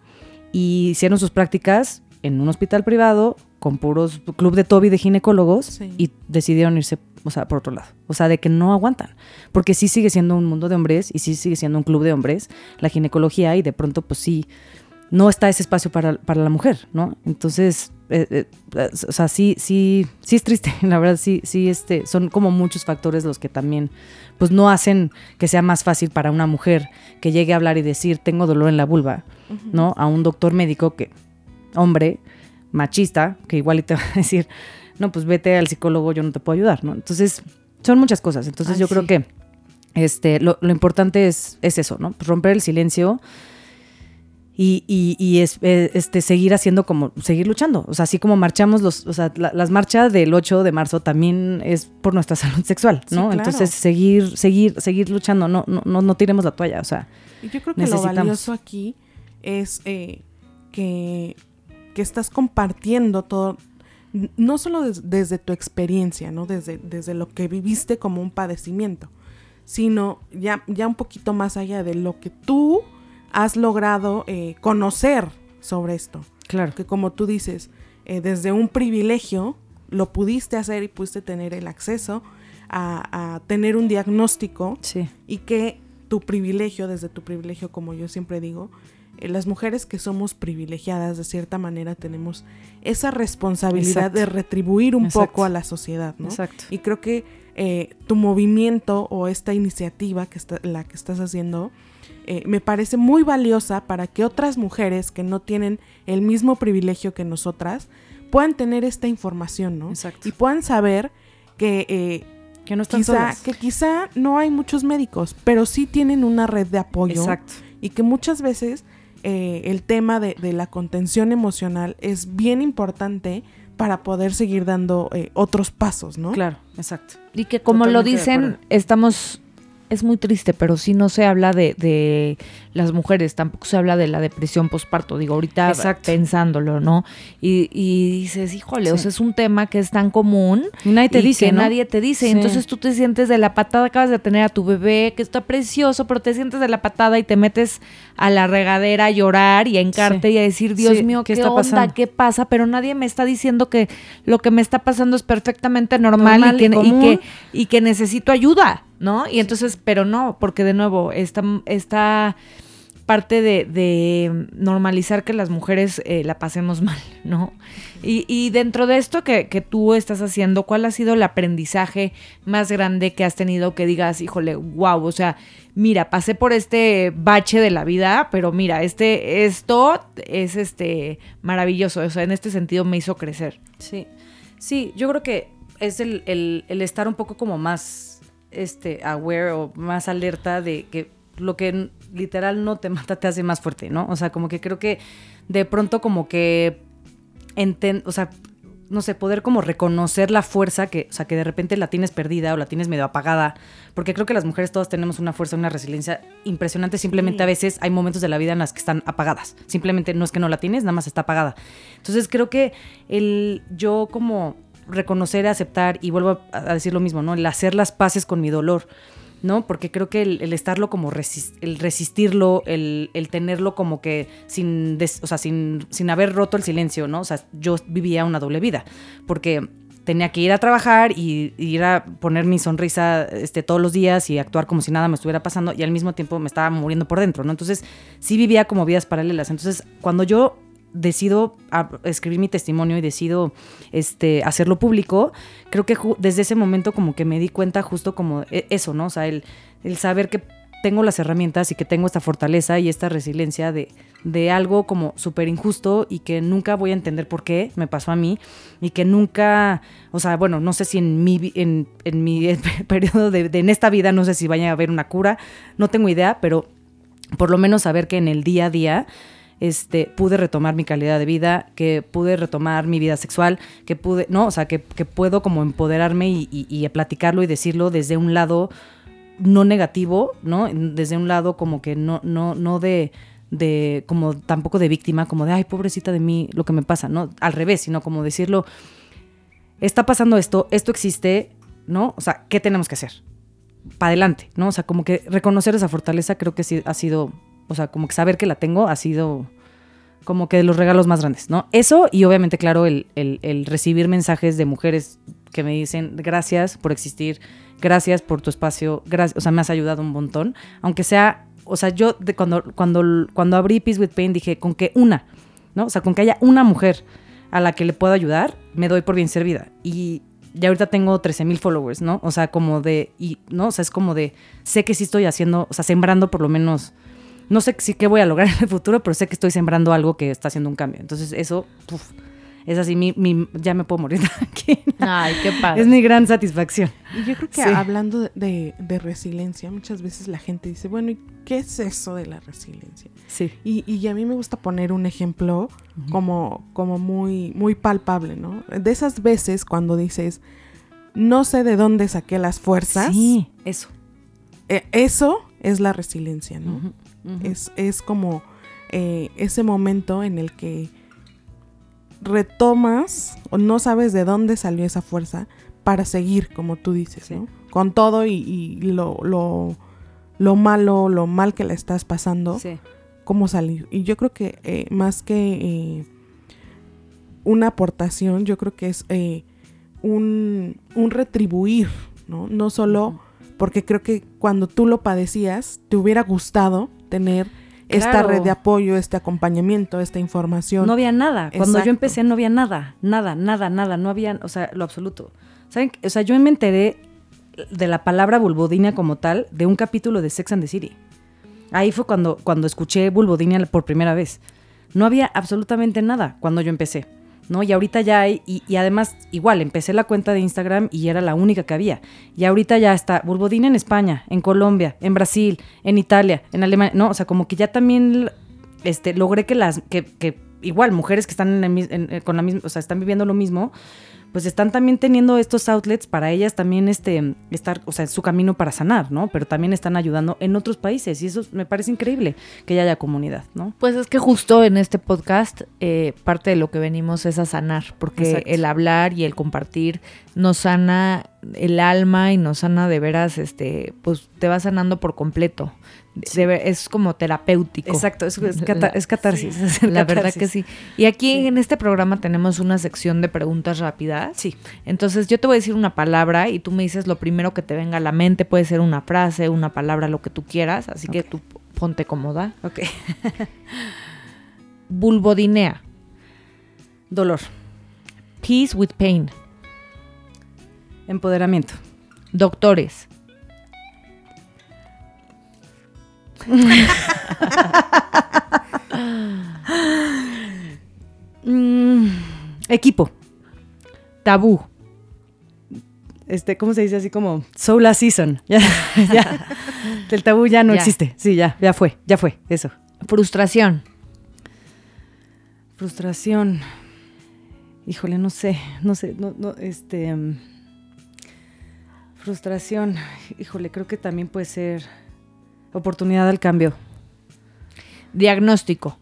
y hicieron sus prácticas en un hospital privado con puros club de Toby de ginecólogos Sí. y decidieron irse, o sea, por otro lado. O sea, de que no aguantan. Porque sí sigue siendo un mundo de hombres y sí sigue siendo un club de hombres, la ginecología, y de pronto, pues sí, no está ese espacio para, para la mujer, ¿no? Entonces, eh, eh, eh, o sea, sí, sí, sí es triste, la verdad, sí, sí, este, son como muchos factores los que también, pues no hacen que sea más fácil para una mujer que llegue a hablar y decir, tengo dolor en la vulva, ¿no? A un doctor médico que, hombre, machista, que igual y te va a decir, no, pues vete al psicólogo, yo no te puedo ayudar, ¿no? Entonces, son muchas cosas. Entonces, Ay, yo creo que este, lo, lo importante es, es eso, ¿no? Pues romper el silencio y, y- y es, eh, este, seguir haciendo como, seguir luchando. O sea, así como marchamos los, o sea, la- las marchas del 8 de marzo también es por nuestra salud sexual, Sí, ¿no? claro. Entonces, seguir, seguir, seguir luchando, no, no, no, no tiremos la toalla, o sea, yo creo que lo valioso aquí es eh, que, que estás compartiendo todo, no solo des- desde tu experiencia, ¿no? Desde, desde lo que viviste como un padecimiento, sino ya, ya un poquito más allá de lo que tú has logrado eh, conocer sobre esto. claro. Que como tú dices, eh, desde un privilegio lo pudiste hacer y pudiste tener el acceso a, a tener un diagnóstico Sí, y que tu privilegio, desde tu privilegio, como yo siempre digo, las mujeres que somos privilegiadas, de cierta manera, tenemos esa responsabilidad Exacto. de retribuir un Exacto. poco a la sociedad, ¿no? Exacto. Y creo que eh, tu movimiento o esta iniciativa que está, la que estás haciendo eh, me parece muy valiosa para que otras mujeres que no tienen el mismo privilegio que nosotras puedan tener esta información, ¿no? Exacto. Y puedan saber que, eh, Que no están quizá, solas. que quizá no hay muchos médicos, pero sí tienen una red de apoyo Exacto. y que muchas veces eh, el tema de, de la contención emocional es bien importante para poder seguir dando eh, otros pasos, ¿no? Claro, exacto. Y que como lo Totalmente dicen, estamos, es muy triste, pero sí no se habla de, de las mujeres, tampoco se habla de la depresión posparto, digo, ahorita Exacto. pensándolo, ¿no? Y, y dices, híjole, o Sí. sea, es un tema que es tan común. Y nadie te y dice, que ¿no? nadie te dice. Sí. Entonces tú te sientes de la patada, acabas de tener a tu bebé, que está precioso, pero te sientes de la patada y te metes a la regadera a llorar y a encarte Sí. y a decir, Dios mío, ¿qué ¿qué, está onda? pasando? ¿Qué pasa? Pero nadie me está diciendo que lo que me está pasando es perfectamente normal, Normal y, que, y que, y que necesito ayuda, ¿no? Y entonces, pero no, porque de nuevo, esta, esta parte de, normalizar que las mujeres eh, la pasemos mal, ¿no? Y, dentro de esto que, tú estás haciendo, ¿cuál ha sido el aprendizaje más grande que has tenido que digas, híjole, wow, o sea, mira, pasé por este bache de la vida, pero mira, este, esto es este maravilloso, o sea, en este sentido me hizo crecer. Sí, sí, yo creo que es el, el- el estar un poco como más este, aware o más alerta de que lo que literal no te mata te hace más fuerte, ¿no? O sea, como que creo que de pronto como que, enten- o sea, no sé, poder como reconocer la fuerza que, o sea, que de repente la tienes perdida o la tienes medio apagada, porque creo que las mujeres todas tenemos una fuerza, una resiliencia impresionante, simplemente a veces hay momentos de la vida en las que están apagadas, simplemente no es que no la tienes, nada más está apagada. Entonces creo que el yo como reconocer, aceptar y vuelvo a, a decir lo mismo, ¿no? El hacer las paces con mi dolor. ¿No? Porque creo que el, estarlo como el resistirlo, el, el tenerlo como que sin, des- o sea, sin, sin haber roto el silencio, ¿no? O sea, yo vivía una doble vida, porque tenía que ir a trabajar y, y ir a poner mi sonrisa este, todos los días y actuar como si nada me estuviera pasando y al mismo tiempo me estaba muriendo por dentro, ¿no? Entonces sí vivía como vidas paralelas. Entonces cuando yo decido escribir mi testimonio y decido este, hacerlo público, creo que desde ese momento como que me di cuenta justo como e- eso, ¿no? O sea, el, el saber que tengo las herramientas y que tengo esta fortaleza y esta resiliencia de, de algo como súper injusto y que nunca voy a entender por qué me pasó a mí y que nunca, o sea, bueno, no sé si en mi, en, en mi periodo de, de- en esta vida, no sé si vaya a haber una cura, no tengo idea, pero por lo menos saber que en el día a día este, pude retomar mi calidad de vida, que pude retomar mi vida sexual, que pude, no, o sea, que, puedo como empoderarme y, y- y platicarlo y decirlo desde un lado no negativo, ¿no? Desde un lado como que no, no, no de, de, como tampoco de víctima, como de, ay, pobrecita de mí, lo que me pasa, ¿no? Al revés, sino como decirlo, está pasando esto, esto existe, ¿no? O sea, ¿qué tenemos que hacer? Para adelante, ¿no? O sea, como que reconocer esa fortaleza creo que sí ha sido, o sea, como que saber que la tengo ha sido como que de los regalos más grandes, ¿no? Eso y obviamente, claro, el, el- recibir mensajes de mujeres que me dicen gracias por existir, gracias por tu espacio, gracias, o sea, me has ayudado un montón, aunque sea, o sea, yo de cuando, cuando, cuando abrí Peace with Pain dije con que una, ¿no? O sea, con que haya una mujer a la que le pueda ayudar, me doy por bien servida. Y ya ahorita tengo 13 mil followers, ¿no? O sea, como de, y, ¿no? O sea, es como de, sé que sí estoy haciendo, o sea, sembrando por lo menos, no sé si qué voy a lograr en el futuro, pero sé que estoy sembrando algo que está haciendo un cambio. Entonces, eso, puf, es así, mi, mi- ya me puedo morir tranquila. Ay, qué padre. Es mi gran satisfacción. Y yo creo que Sí. hablando de, de- resiliencia, muchas veces la gente dice, bueno, ¿y qué es eso de la resiliencia? Sí. Y, y a mí me gusta poner un ejemplo como, como muy, muy palpable, ¿no? De esas veces cuando dices, no sé de dónde saqué las fuerzas, Sí, eso. eh, eso es la resiliencia, ¿no? Es, es como eh, ese momento en el que retomas o no sabes de dónde salió esa fuerza para seguir, como tú dices, Sí. ¿no? Con todo y, y lo, lo, lo malo, lo mal que le estás pasando, Sí. cómo salir. Y yo creo que eh, más que eh, una aportación, yo creo que es eh, un, un retribuir, ¿no? No solo porque creo que cuando tú lo padecías, te hubiera gustado tener esta Claro. red de apoyo, este acompañamiento, esta información. No había nada. Cuando Exacto. yo empecé no había nada, nada, nada, nada. No había, o sea, lo absoluto. ¿Saben? O sea, yo me enteré de la palabra bulbodinia como tal de un capítulo de Sex and the City. Ahí fue cuando, cuando escuché bulbodinia por primera vez. No había absolutamente nada cuando yo empecé. ¿No? Y ahorita ya hay, y, además, igual, empecé la cuenta de Instagram y era la única que había. Y ahorita ya está Bulbodinia en España, en Colombia, en Brasil, en Italia, en Alemania. No, o sea, como que ya también este, logré que las, que, igual, mujeres que están en el en- eh, con la misma, o sea, están viviendo lo mismo, pues están también teniendo estos outlets para ellas también este, estar, o sea, su camino para sanar, ¿no? Pero también están ayudando en otros países y eso me parece increíble que ya haya comunidad, ¿no? Pues es que justo en este podcast eh, parte de lo que venimos es a sanar, porque Exacto. el hablar y el compartir nos sana el alma y nos sana de veras, este, pues te va sanando por completo. Ver- es como terapéutico. Exacto, es, es cata- es catarsis. es La verdad que sí. Y aquí Sí. en este programa tenemos una sección de preguntas rápidas. Sí. Entonces yo te voy a decir una palabra y tú me dices lo primero que te venga a la mente. Puede ser una frase, una palabra, lo que tú quieras. Así que tú ponte cómoda. Ok. Bulbodinea. Dolor, Peace with pain. empoderamiento, Doctores. Mm, equipo. Tabú. Este, ¿cómo se dice así como solar season? Ya, ya. El tabú ya no Ya. existe. Sí, ya, ya fue, ya fue, eso. Frustración. Frustración. Híjole, no sé, no sé, no, no, este. mm, frustración. Híjole, creo que también puede ser oportunidad al cambio. Diagnóstico.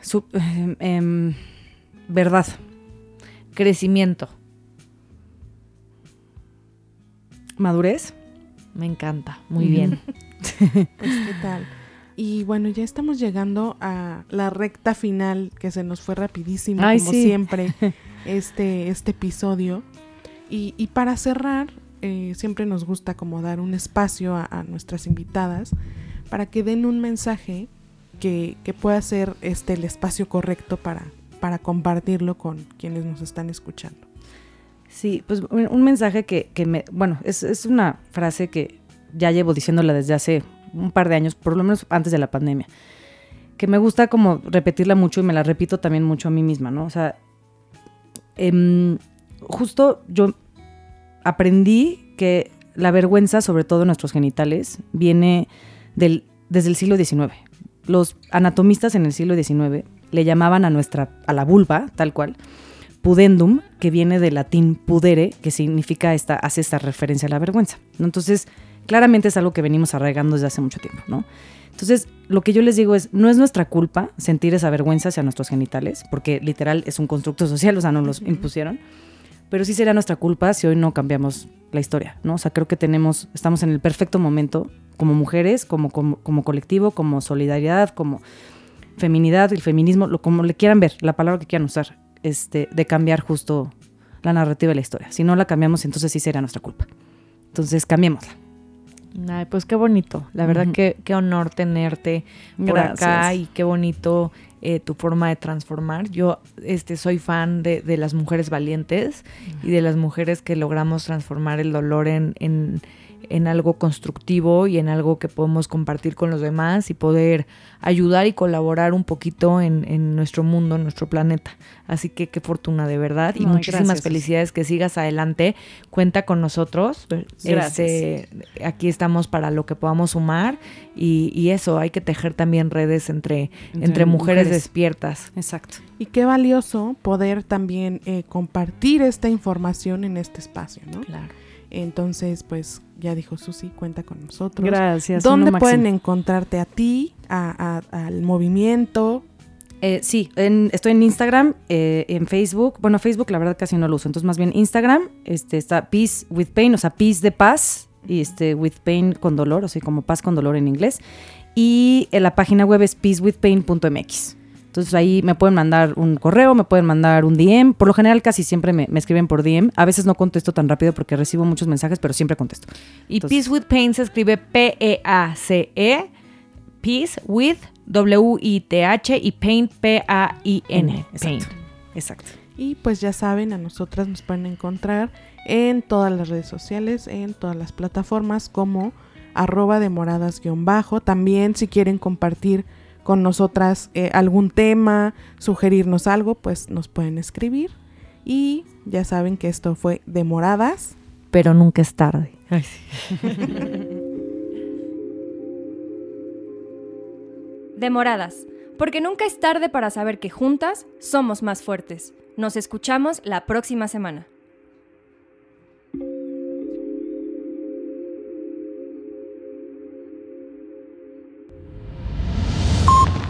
Su- em, em, verdad. Crecimiento. Madurez. Me encanta. Muy bien. Pues, ¿qué tal? Y bueno, ya estamos llegando a la recta final que se nos fue rapidísimo, Ay, como sí. siempre, este, este episodio. Y, y para cerrar, eh, siempre nos gusta como dar un espacio a, nuestras invitadas para que den un mensaje que, que pueda ser este el espacio correcto para, para compartirlo con quienes nos están escuchando. Sí, pues un un mensaje que, que me, bueno, es, es una frase que ya llevo diciéndola desde hace un par de años, por lo menos antes de la pandemia, que me gusta como repetirla mucho y me la repito también mucho a mí misma, ¿no? O sea, em, justo yo aprendí que la vergüenza, sobre todo en nuestros genitales, viene del, desde el siglo XIX. Los anatomistas en el siglo XIX le llamaban a nuestra, a la vulva, tal cual, pudendum, que viene del latín pudere, que significa esta, hace esta referencia a la vergüenza. Entonces, claramente es algo que venimos arraigando desde hace mucho tiempo, ¿no? Entonces, lo que yo les digo es, no es nuestra culpa sentir esa vergüenza hacia nuestros genitales, porque literal es un constructo social, o sea, nos los impusieron, pero sí sería nuestra culpa si hoy no cambiamos la historia, ¿no? O sea, creo que tenemos, estamos en el perfecto momento como mujeres, como, como, como colectivo, como solidaridad, como feminidad, el feminismo, lo, como le quieran ver, la palabra que quieran usar, este, de cambiar justo la narrativa de la historia. Si no la cambiamos, entonces sí será nuestra culpa. Entonces, cambiémosla. Ay, pues qué bonito. La verdad que qué honor tenerte por acá y qué bonito eh, tu forma de transformar. Yo este, soy fan de, de las mujeres valientes y de las mujeres que logramos transformar el dolor en, en, en algo constructivo y en algo que podemos compartir con los demás y poder ayudar y colaborar un poquito en, en nuestro mundo, en nuestro planeta. Así que qué fortuna de verdad y Ay, muchísimas gracias. felicidades que sigas adelante. Cuenta con nosotros. Gracias. Este, aquí estamos para lo que podamos sumar y, y eso, hay que tejer también redes entre, entre, Entre mujeres, mujeres. despiertas. Exacto. Y qué valioso poder también eh, compartir esta información en este espacio, ¿no? Claro. Entonces, pues ya dijo Susi, cuenta con nosotros. Gracias. ¿Dónde pueden máximo. encontrarte a ti, a- a- al movimiento? Eh, sí, en- estoy en Instagram, eh, en Facebook. Bueno, Facebook la verdad casi no lo uso. Entonces, más bien Instagram, este, está Peace with Pain, o sea, Peace de paz y este with pain con dolor, o sea, como paz con dolor en inglés. Y en la página web es peacewithpain.mx. Entonces ahí me pueden mandar un correo, me pueden mandar un DM. Por lo general casi siempre me, me escriben por DM. A veces no contesto tan rápido porque recibo muchos mensajes, pero siempre contesto. Y Entonces- Peace with Pain se escribe P-E-A-C-E, Peace with W-I-T-H y Pain P-A-I-N. Pain. Exacto. Exacto. Y pues ya saben, a nosotras nos pueden encontrar en todas las redes sociales, en todas las plataformas como arroba demoradas-bajo. También si quieren compartir con nosotras eh, algún tema, sugerirnos algo, pues nos pueden escribir. Y ya saben que esto fue Demoradas. Pero nunca es tarde. Demoradas, porque nunca es tarde para saber que juntas somos más fuertes. Nos escuchamos la próxima semana.